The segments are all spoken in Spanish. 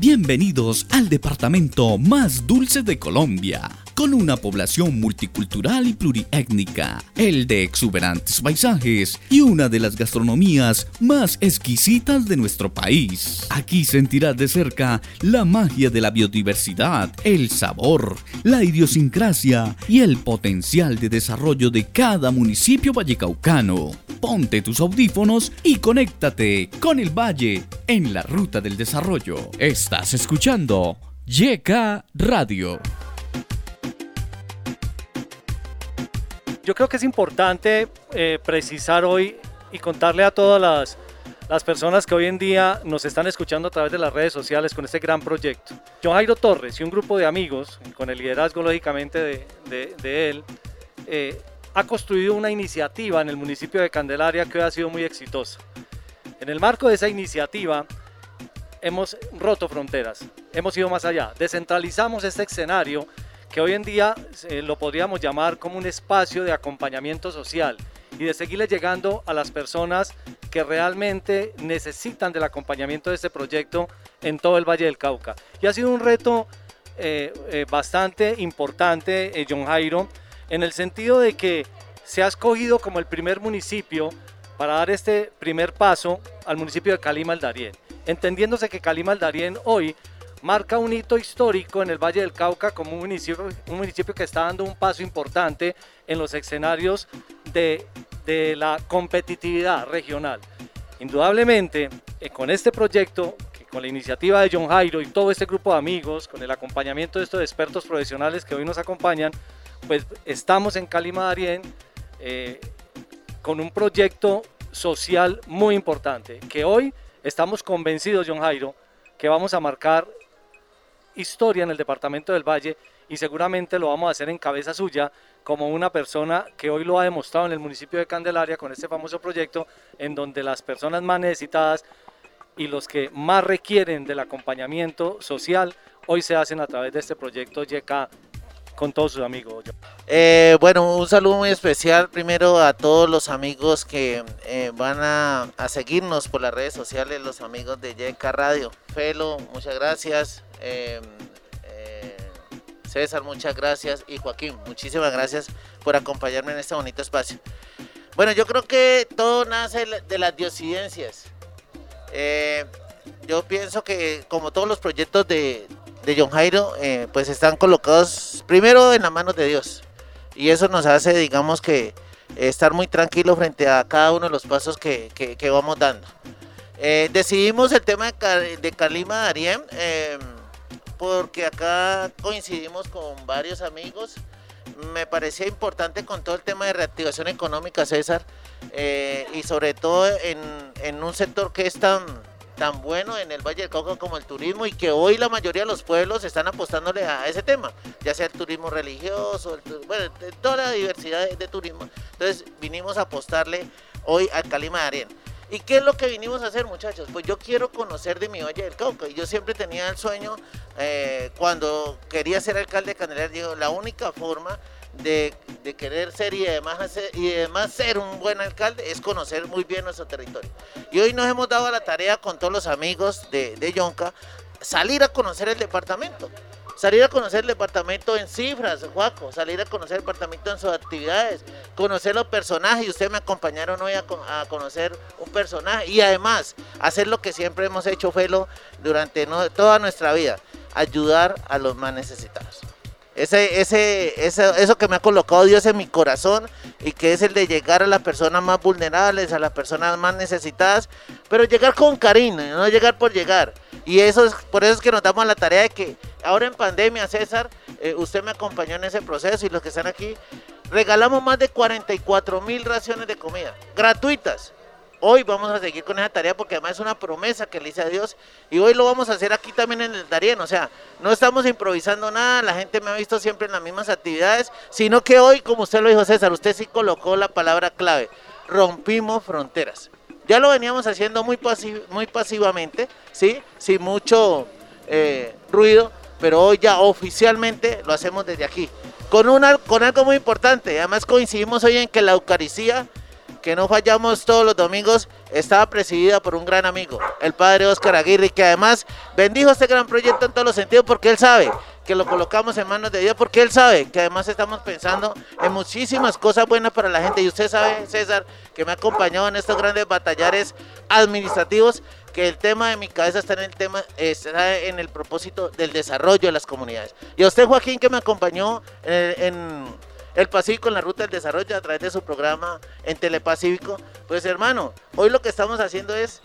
Bienvenidos al departamento más dulce de Colombia, con una población multicultural y pluriétnica, el de exuberantes paisajes y una de las gastronomías más exquisitas de nuestro país. Aquí sentirás de cerca la magia de la biodiversidad, el sabor, la idiosincrasia y el potencial de desarrollo de cada municipio vallecaucano. Ponte tus audífonos y conéctate con el valle en la ruta del desarrollo. Estás escuchando YK Radio. Yo creo que es importante eh, precisar hoy y contarle a todas las, las, personas que hoy en día nos están escuchando a través de las redes sociales con este gran proyecto. John Jairo Torres y un grupo de amigos, con el liderazgo lógicamente de, de, de él, eh, ha construido una iniciativa en el municipio de Candelaria que hoy ha sido muy exitosa. En el marco de esa iniciativa hemos roto fronteras, hemos ido más allá, descentralizamos este escenario que hoy en día eh, lo podríamos llamar como un espacio de acompañamiento social y de seguirle llegando a las personas que realmente necesitan del acompañamiento de este proyecto en todo el Valle del Cauca. Y ha sido un reto eh, eh, bastante importante, John Jairo, en el sentido de que se ha escogido como el primer municipio para dar este primer paso al municipio de Calima al Darién, entendiéndose que Calima al Darién hoy marca un hito histórico en el Valle del Cauca como un municipio, un municipio que está dando un paso importante en los escenarios de, de la competitividad regional. Indudablemente, eh, con este proyecto, con la iniciativa de John Jairo y todo este grupo de amigos, con el acompañamiento de estos expertos profesionales que hoy nos acompañan, pues estamos en Darién eh, con un proyecto social muy importante, que hoy estamos convencidos, John Jairo, que vamos a marcar historia en el departamento del Valle y seguramente lo vamos a hacer en cabeza suya como una persona que hoy lo ha demostrado en el municipio de Candelaria con este famoso proyecto en donde las personas más necesitadas y los que más requieren del acompañamiento social hoy se hacen a través de este proyecto YK con todos sus amigos. Eh, bueno, un saludo muy especial primero a todos los amigos que eh, van a, seguirnos por las redes sociales, los amigos de YK Radio. Felo, muchas gracias. Eh, eh, César, muchas gracias. Y Joaquín, muchísimas gracias por acompañarme en este bonito espacio. Bueno, yo creo que todo nace de las diosidencias. Yo pienso que como todos los proyectos de, de John Jairo, eh, pues están colocados primero en las manos de Dios. Y eso nos hace, digamos que, estar muy tranquilos frente a cada uno de los pasos que, que, vamos dando. Eh, decidimos el tema de, Calima eh, porque acá coincidimos con varios amigos. Me parecía importante con todo el tema de reactivación económica, César, y sobre todo en, en, un sector que es tan, tan bueno en el Valle del Cauca como el turismo y que hoy la mayoría de los pueblos están apostándole a ese tema, ya sea el turismo religioso, el, bueno, toda la diversidad de, turismo. Entonces vinimos a apostarle hoy al Calima de Arien. ¿Y qué es lo que vinimos a hacer, muchachos? Pues yo quiero conocer de mi Valle del Cauca. Y yo siempre tenía el sueño, eh, cuando quería ser alcalde de Candelaria, digo, la única forma de, querer ser y además, hacer, y además ser un buen alcalde es conocer muy bien nuestro territorio. Y hoy nos hemos dado la tarea con todos los amigos de, de Yonca, salir a conocer el departamento salir a conocer el departamento en cifras, Juaco, salir a conocer el departamento en sus actividades, conocer los personajes, y ustedes me acompañaron hoy a, conocer un personaje, y además hacer lo que siempre hemos hecho, Felo, durante toda nuestra vida, ayudar a los más necesitados. Ese, ese, eso que me ha colocado Dios en mi corazón y que es el de llegar a las personas más vulnerables, a las personas más necesitadas, pero llegar con cariño, no llegar por llegar. Y eso es, por eso es que nos damos la tarea de que ahora en pandemia, César, eh, usted me acompañó en ese proceso y los que están aquí, regalamos más de 44 mil raciones de comida, gratuitas. Hoy vamos a seguir con esa tarea porque además es una promesa que le hice a Dios y hoy lo vamos a hacer aquí también en el Darien. O sea, no estamos improvisando nada, la gente me ha visto siempre en las mismas actividades, sino que hoy, como usted lo dijo César, usted sí colocó la palabra clave, rompimos fronteras. Ya lo veníamos haciendo muy, pasiv muy pasivamente, ¿sí? Sin mucho eh, ruido, pero hoy ya oficialmente lo hacemos desde aquí. Con, una, con algo muy importante, además coincidimos hoy en que la Eucaristía que no fallamos todos los domingos, estaba presidida por un gran amigo, el padre Oscar Aguirre, que además bendijo este gran proyecto en todos los sentidos porque él sabe que lo colocamos en manos de Dios, porque él sabe que además estamos pensando en muchísimas cosas buenas para la gente. Y usted sabe, César, que me ha acompañado en estos grandes batallares administrativos, que el tema de mi cabeza está en el tema, está en el propósito del desarrollo de las comunidades. Y a usted, Joaquín, que me acompañó en el Pacífico en la Ruta del Desarrollo a través de su programa en Telepacífico. Pues hermano, hoy lo que estamos haciendo es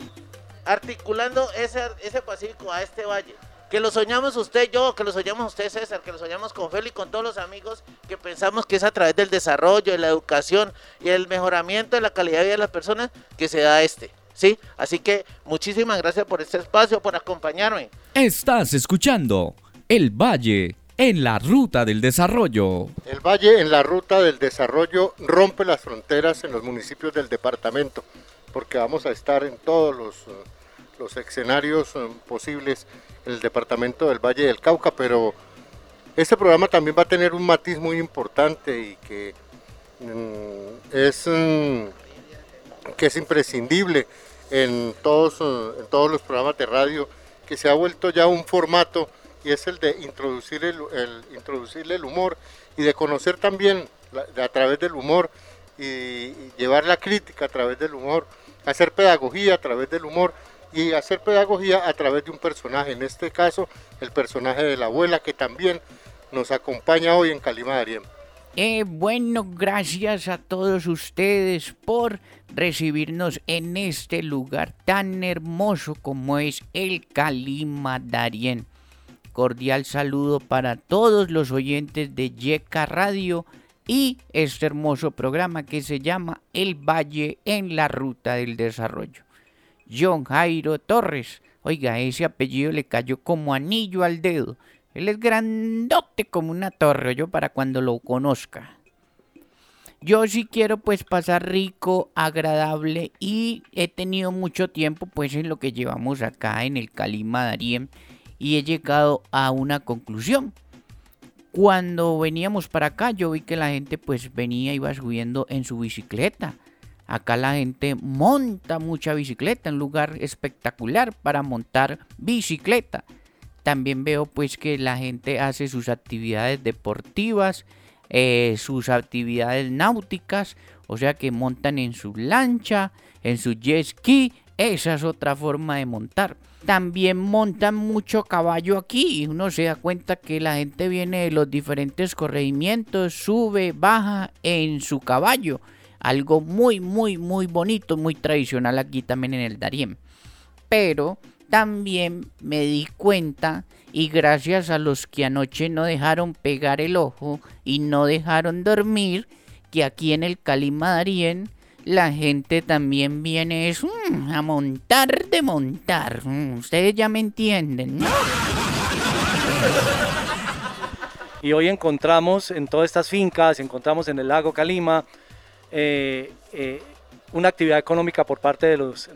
articulando ese, ese Pacífico a este valle. Que lo soñamos usted, yo, que lo soñamos usted, César, que lo soñamos con Feli con todos los amigos que pensamos que es a través del desarrollo, de la educación y el mejoramiento de la calidad de vida de las personas que se da este. ¿Sí? Así que muchísimas gracias por este espacio, por acompañarme. Estás escuchando El Valle en la ruta del desarrollo. El Valle en la ruta del desarrollo rompe las fronteras en los municipios del departamento, porque vamos a estar en todos los, eh, los escenarios eh, posibles en el departamento del Valle del Cauca, pero este programa también va a tener un matiz muy importante y que mm, es, mm, que es imprescindible en todos, eh, en todos los programas de radio, que se ha vuelto ya un formato y es el de introducir el, introducirle el humor y de conocer también a través del humor y, llevar la crítica a través del humor, hacer pedagogía a través del humor y hacer pedagogía a través de un personaje, en este caso el personaje de la abuela que también nos acompaña hoy en Calima Darien. Eh, bueno, gracias a todos ustedes por recibirnos en este lugar tan hermoso como es el Calima Darien cordial saludo para todos los oyentes de Yeca Radio y este hermoso programa que se llama El Valle en la Ruta del Desarrollo. John Jairo Torres, oiga, ese apellido le cayó como anillo al dedo. Él es grandote como una torre, yo para cuando lo conozca. Yo sí quiero pues pasar rico, agradable y he tenido mucho tiempo pues en lo que llevamos acá en el Calima Darien y he llegado a una conclusión. Cuando veníamos para acá yo vi que la gente pues venía, iba subiendo en su bicicleta. Acá la gente monta mucha bicicleta, un lugar espectacular para montar bicicleta. También veo pues que la gente hace sus actividades deportivas, eh, sus actividades náuticas, o sea que montan en su lancha, en su jet ski, esa es otra forma de montar también montan mucho caballo aquí y uno se da cuenta que la gente viene de los diferentes corregimientos, sube, baja en su caballo. Algo muy, muy, muy bonito, muy tradicional aquí también en el Darién. Pero también me di cuenta y gracias a los que anoche no dejaron pegar el ojo y no dejaron dormir, que aquí en el Calima Darién la gente también viene mm, a montar de montar. Mm, ustedes ya me entienden, Y hoy encontramos en todas estas fincas, encontramos en el lago Calima, eh, eh, una actividad económica por parte de los...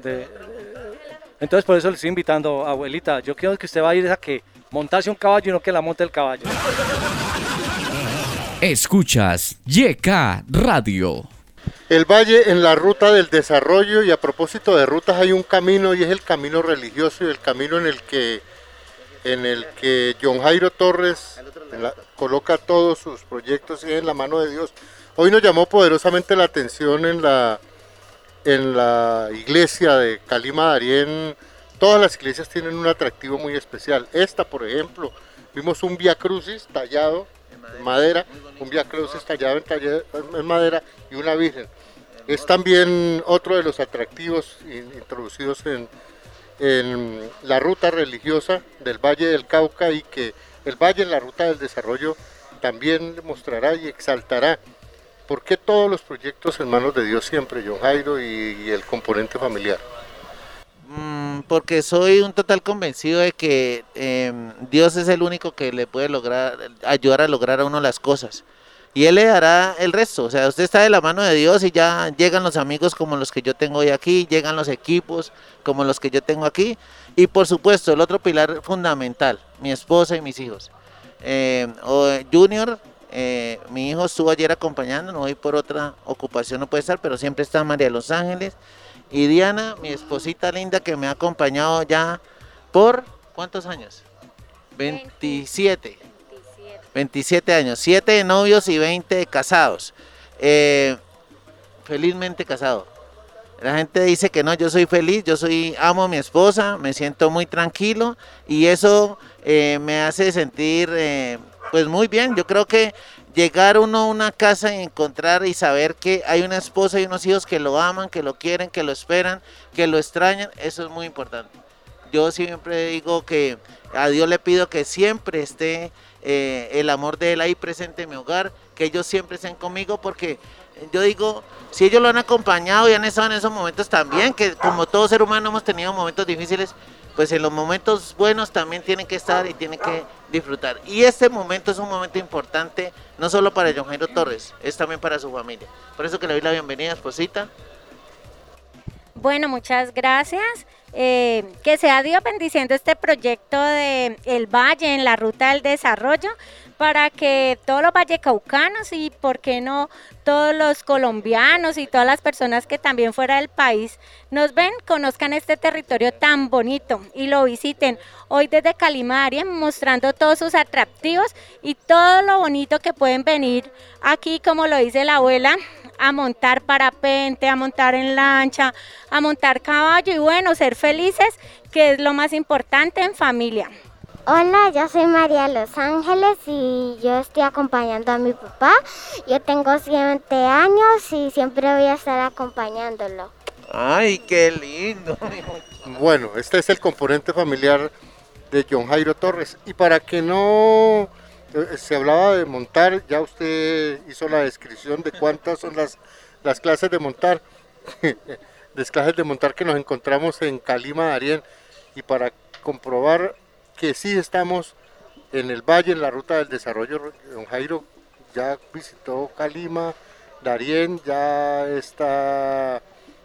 entonces por eso le estoy invitando, abuelita, yo quiero que usted va a ir a que montarse un caballo y no que la monte el caballo. Escuchas YK Radio. El valle en la ruta del desarrollo y a propósito de rutas hay un camino y es el camino religioso y el camino en el que en el que John Jairo Torres coloca todos sus proyectos en la mano de Dios. Hoy nos llamó poderosamente la atención en la en la iglesia de Calima Darién. Todas las iglesias tienen un atractivo muy especial. Esta, por ejemplo, vimos un Via Crucis tallado madera, un Via Crucis tallado en madera y una Virgen es también otro de los atractivos introducidos en, la ruta religiosa del Valle del Cauca y que el Valle en la ruta del desarrollo también mostrará y exaltará por qué todos los proyectos en manos de Dios siempre, John Jairo y, el componente familiar. Porque soy un total convencido de que em, Dios es el único que le puede lograr ayudar a lograr a uno las cosas y Él le dará el resto. O sea, usted está de la mano de Dios y ya llegan los amigos como los que yo tengo hoy aquí, llegan los equipos como los que yo tengo aquí. Y por supuesto, el otro pilar fundamental, mi esposa y mis hijos. Eh, junior Eh, mi hijo estuvo ayer acompañándonos, hoy por otra ocupación no puede estar, pero siempre está María Los Ángeles. Y Diana, mi esposita linda que me ha acompañado ya por ¿cuántos años? 27. 27 años, 7 de novios y 20 de casados. Eh, felizmente casado. La gente dice que no, yo soy feliz, yo soy, amo a mi esposa, me siento muy tranquilo y eso eh, me hace sentir eh, pues muy bien. Yo creo que llegar uno a una casa y encontrar y saber que hay una esposa y unos hijos que lo aman, que lo quieren, que lo esperan, que lo extrañan, eso es muy importante. Yo siempre digo que a Dios le pido que siempre esté eh, el amor de Él ahí presente en mi hogar, que ellos siempre estén conmigo porque yo digo, si ellos lo han acompañado y han estado en esos momentos también, que como todo ser humano hemos tenido momentos difíciles, pues en los momentos buenos también tienen que estar y tienen que disfrutar. Y este momento es un momento importante, no solo para John Jairo Torres, es también para su familia. Por eso que le doy la bienvenida, esposita. Bueno, muchas gracias. Eh, que sea Dios bendiciendo este proyecto de El Valle en la Ruta del Desarrollo para que todos los vallecaucanos y, por qué no, todos los colombianos y todas las personas que también fuera del país nos ven, conozcan este territorio tan bonito y lo visiten hoy desde Calimaria, mostrando todos sus atractivos y todo lo bonito que pueden venir aquí, como lo dice la abuela, a montar parapente, a montar en lancha, a montar caballo y bueno, ser felices, que es lo más importante en familia. Hola, yo soy María Los Ángeles y yo estoy acompañando a mi papá. Yo tengo 7 años y siempre voy a estar acompañándolo. Ay, qué lindo. Bueno, este es el componente familiar de John Jairo Torres. Y para que no eh, se hablaba de montar, ya usted hizo la descripción de cuántas son las, las clases de montar. las clases de montar que nos encontramos en Calima, Darien. Y para comprobar que sí estamos en el valle, en la ruta del desarrollo. Don Jairo ya visitó Calima, Darién ya está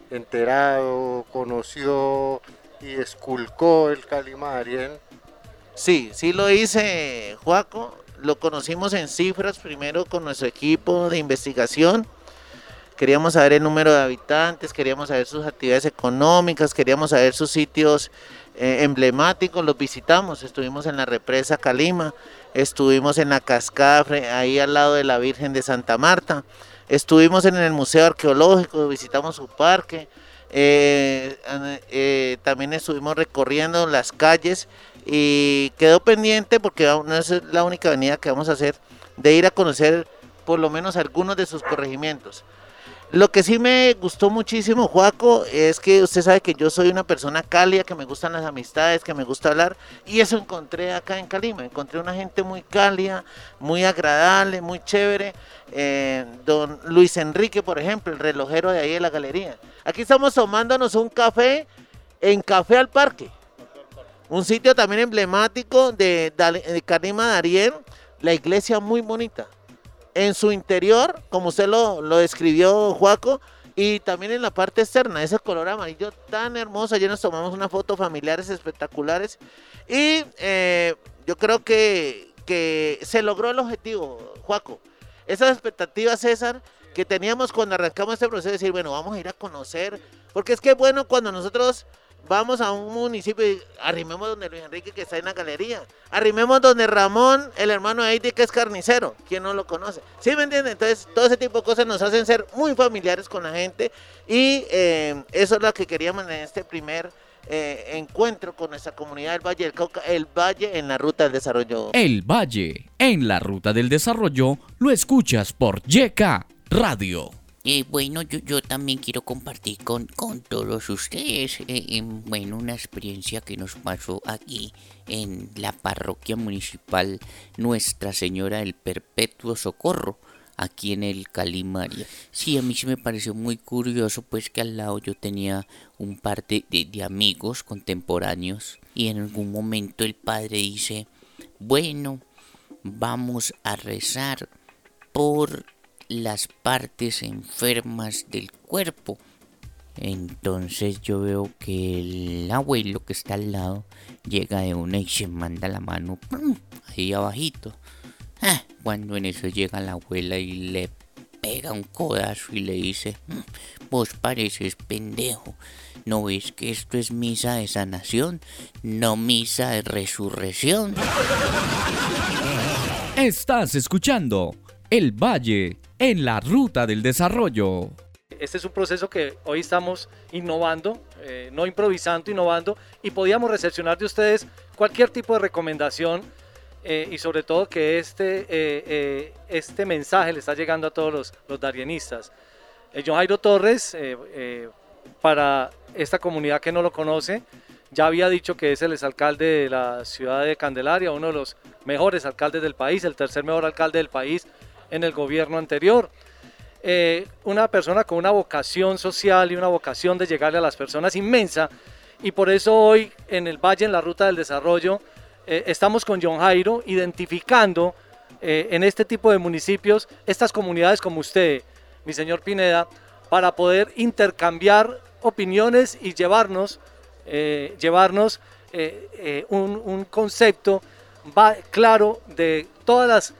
enterado, conoció y esculcó el Calima Darién. Sí, sí lo hice, Juaco. Lo conocimos en cifras primero con nuestro equipo de investigación. Queríamos saber el número de habitantes, queríamos saber sus actividades económicas, queríamos saber sus sitios eh, emblemáticos, los visitamos, estuvimos en la represa Calima, estuvimos en la cascada ahí al lado de la Virgen de Santa Marta, estuvimos en el Museo Arqueológico, visitamos su parque, eh, eh, también estuvimos recorriendo las calles y quedó pendiente porque no es la única avenida que vamos a hacer de ir a conocer por lo menos algunos de sus corregimientos. Lo que sí me gustó muchísimo, Juaco, es que usted sabe que yo soy una persona cálida, que me gustan las amistades, que me gusta hablar, y eso encontré acá en Calima. Encontré una gente muy cálida, muy agradable, muy chévere. Eh, don Luis Enrique, por ejemplo, el relojero de ahí de la galería. Aquí estamos tomándonos un café en Café al Parque, un sitio también emblemático de, de Calima Darien, la iglesia muy bonita en su interior, como usted lo, lo describió, Juaco, y también en la parte externa, ese color amarillo tan hermoso. Ayer nos tomamos unas fotos familiares espectaculares y eh, yo creo que, que se logró el objetivo, Juaco. Esas expectativas, César, que teníamos cuando arrancamos este proceso, de decir, bueno, vamos a ir a conocer, porque es que bueno cuando nosotros vamos a un municipio y arrimemos donde Luis Enrique que está en la galería. Arrimemos donde Ramón, el hermano de Haití que es carnicero. ¿Quién no lo conoce? ¿Sí me entienden? Entonces, todo ese tipo de cosas nos hacen ser muy familiares con la gente y eh, eso es lo que queríamos en este primer eh, encuentro con nuestra comunidad del Valle del Cauca, el Valle en la Ruta del Desarrollo. El Valle en la Ruta del Desarrollo lo escuchas por YK Radio. Eh, bueno, yo, también quiero compartir con, con todos ustedes, eh, bueno, una experiencia que nos pasó aquí en la parroquia municipal Nuestra Señora del Perpetuo Socorro, aquí en el Calimaria. Sí, a mí sí me pareció muy curioso, pues que al lado yo tenía un par de, de amigos contemporáneos y en algún momento el padre dice, bueno, vamos a rezar por las partes enfermas del cuerpo. Entonces yo veo que el abuelo que está al lado llega de una y se manda la mano ahí abajito. Ah, cuando en eso llega la abuela y le pega un codazo y le dice, "Mm, vos pareces pendejo, ¿no ves que esto es misa de sanación, no misa de resurrección? Estás escuchando El Valle en la Ruta del Desarrollo. Este es un proceso que hoy estamos innovando, eh, no improvisando, innovando, y podíamos recepcionar de ustedes cualquier tipo de recomendación eh, y sobre todo que este, eh, este mensaje le está llegando a todos los, los darienistas. John Jairo Torres, para esta comunidad que no lo conoce, ya había dicho que es el exalcalde de la ciudad de Candelaria, uno de los mejores alcaldes del país, el tercer mejor alcalde del país en el gobierno anterior. Eh, una persona con una vocación social y una vocación de llegarle a las personas inmensa y por eso hoy en el Valle, en la Ruta del Desarrollo, eh, estamos con John Jairo identificando eh, en este tipo de municipios estas comunidades como usted, mi señor Pineda, para poder intercambiar opiniones y llevarnos, llevarnos un, un concepto claro de todas las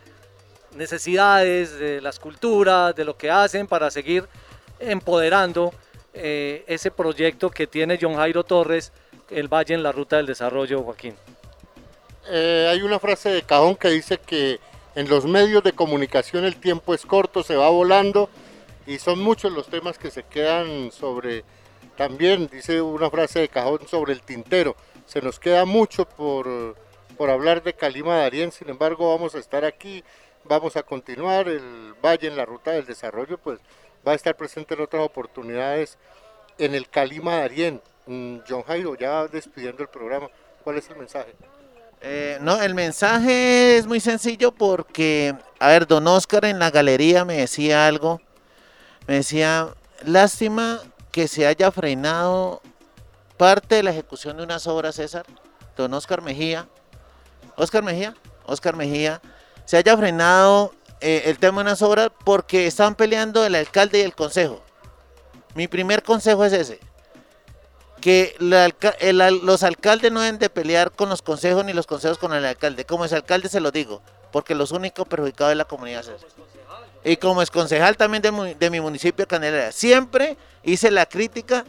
necesidades, de las culturas, de lo que hacen para seguir empoderando eh, ese proyecto que tiene John Jairo Torres, el Valle en la Ruta del Desarrollo, Joaquín. Eh, hay una frase de cajón que dice que en los medios de comunicación el tiempo es corto, se va volando y son muchos los temas que se quedan sobre, también dice una frase de cajón sobre el tintero, se nos queda mucho por, por hablar de Calima Darién, sin embargo vamos a estar aquí, vamos a continuar, el Valle en la Ruta del Desarrollo pues va a estar presente en otras oportunidades en el Calima Darién. Mm, John Jairo, ya despidiendo el programa, ¿cuál es el mensaje? Eh, no, el mensaje es muy sencillo porque, a ver, don Oscar en la galería me decía algo. Me decía, lástima que se haya frenado parte de la ejecución de unas obras, César. Don Oscar Mejía. Oscar Mejía. Oscar Mejía. Se haya frenado eh, el tema de unas obras porque están peleando el alcalde y el consejo. Mi primer consejo es ese que los alcaldes no deben de pelear con los consejos ni los consejos con el alcalde. Como es alcalde se lo digo, porque los únicos perjudicados es la comunidad. César. Y como es concejal también de, de mi municipio de Candelaria. Siempre hice la crítica,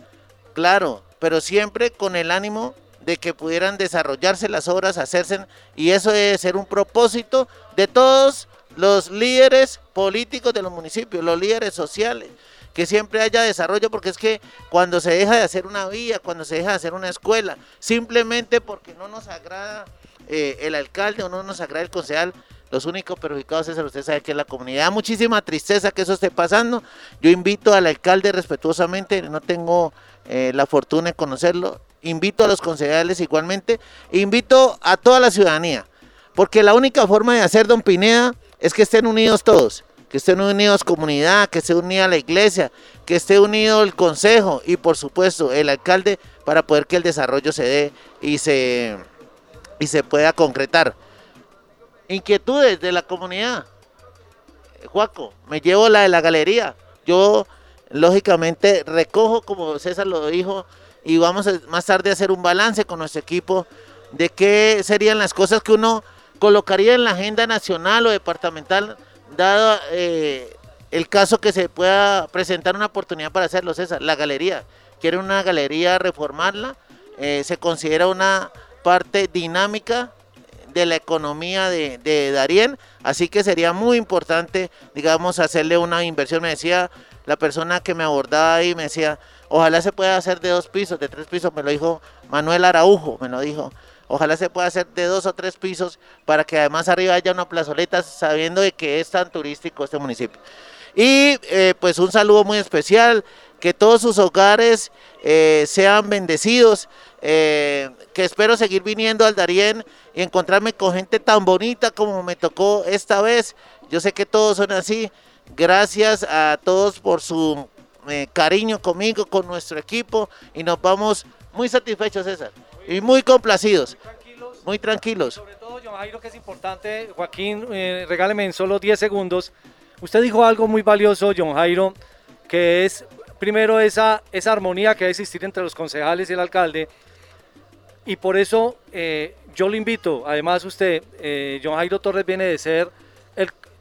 claro, pero siempre con el ánimo de que pudieran desarrollarse las obras, hacerse, y eso debe ser un propósito de todos los líderes políticos de los municipios, los líderes sociales, que siempre haya desarrollo, porque es que cuando se deja de hacer una vía, cuando se deja de hacer una escuela, simplemente porque no nos agrada eh, el alcalde o no nos agrada el concejal, los únicos perjudicados es, usted sabe que es la comunidad. Da muchísima tristeza que eso esté pasando. Yo invito al alcalde respetuosamente, no tengo eh, la fortuna de conocerlo, invito a los concejales igualmente, invito a toda la ciudadanía, porque la única forma de hacer, don Pineda, es que estén unidos todos, que estén unidos comunidad, que esté unida la iglesia, que esté unido el consejo y por supuesto el alcalde para poder que el desarrollo se dé y se, y se pueda concretar. Inquietudes de la comunidad. Juaco, me llevo la de la galería. Yo, lógicamente, recojo, como César lo dijo, y vamos a- más tarde a hacer un balance con nuestro equipo de qué serían las cosas que uno colocaría en la agenda nacional o departamental, dado eh, el caso que se pueda presentar una oportunidad para hacerlo, César. La galería. Quiere una galería reformarla. eh, se considera una parte dinámica de la economía de, Darién, así que sería muy importante, digamos, hacerle una inversión. Me decía la persona que me abordaba ahí, me decía, ojalá se pueda hacer de dos pisos, de tres pisos, me lo dijo Manuel Araujo, me lo dijo. Ojalá se pueda hacer de dos o tres pisos para que además arriba haya una plazoleta sabiendo de que es tan turístico este municipio. Y eh, pues un saludo muy especial, que todos sus hogares eh, sean bendecidos, eh, que espero seguir viniendo al Darién y encontrarme con gente tan bonita como me tocó esta vez. Yo sé que todos son así. Gracias a todos por su eh, cariño conmigo, con nuestro equipo y nos vamos muy satisfechos, César, y muy complacidos, muy tranquilos. Sobre todo, John Jairo, que es importante, Joaquín, regáleme en solo 10 segundos. Usted dijo algo muy valioso, John Jairo, que es primero esa, esa armonía que debe existir entre los concejales y el alcalde. Y por eso eh, yo lo invito, además usted, eh, John Jairo Torres viene de ser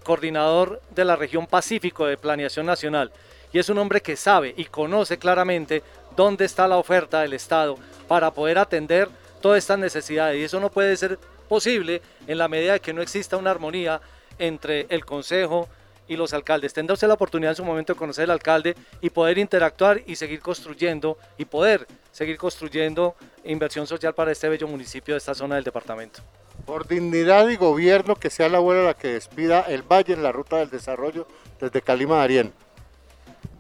coordinador de la región Pacífico de Planeación Nacional. Y es un hombre que sabe y conoce claramente dónde está la oferta del Estado para poder atender todas estas necesidades. Y eso no puede ser posible en la medida de que no exista una armonía entre el Consejo y los alcaldes. Tendrá usted la oportunidad en su momento de conocer al alcalde y poder interactuar y seguir construyendo y poder seguir construyendo inversión social para este bello municipio de esta zona del departamento. Por dignidad y gobierno, que sea la abuela la que despida el valle en la ruta del desarrollo desde Calima Arién.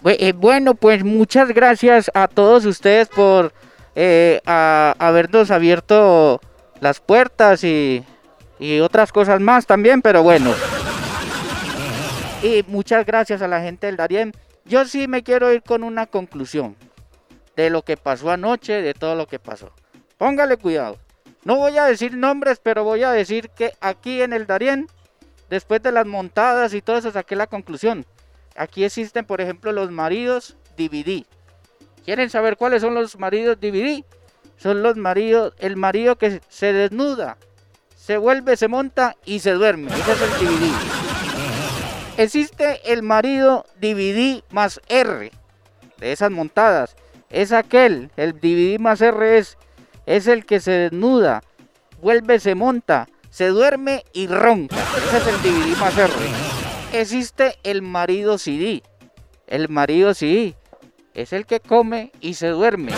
Eh, bueno, pues muchas gracias a todos ustedes por eh, habernos abierto las puertas y, y otras cosas más también, pero bueno. Y muchas gracias a la gente del Darién. Yo sí me quiero ir con una conclusión de lo que pasó anoche, de todo lo que pasó. Póngale cuidado. No voy a decir nombres, pero voy a decir que aquí en el Darién, después de las montadas y todo eso, saqué la conclusión. Aquí existen, por ejemplo, los maridos DVD. ¿Quieren saber cuáles son los maridos DVD? Son los maridos, el marido que se desnuda, se vuelve, se monta y se duerme. Ese es el DVD. Existe el marido DVD más R de esas montadas. Es aquel, el DVD más R es es el que se desnuda, vuelve, se monta, se duerme y ronca. Ese es el DVD más R. Existe el marido CD. El marido CD es el que come y se duerme.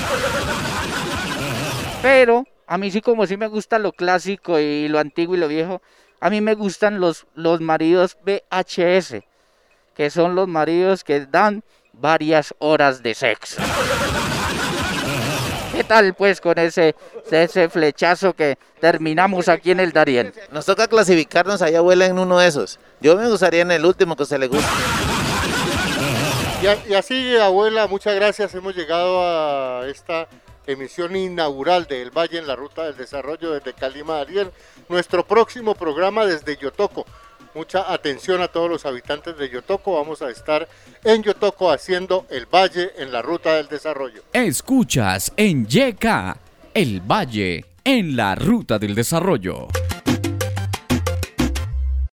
Pero a mí sí como sí me gusta lo clásico y lo antiguo y lo viejo, a mí me gustan los, los maridos VHS, que son los maridos que dan varias horas de sexo. ¿Qué tal pues con ese, ese flechazo que terminamos aquí en el Darién? Nos toca clasificarnos allá abuela en uno de esos. Yo me gustaría en el último que se le guste. Y, así, abuela, muchas gracias. Hemos llegado a esta emisión inaugural del Valle en la Ruta del Desarrollo desde Calima Darién. Nuestro próximo programa desde Yotoco mucha atención a todos los habitantes de Yotoco. Vamos a estar en Yotoco haciendo el Valle en la Ruta del Desarrollo. Escuchas en YK, el Valle en la Ruta del Desarrollo.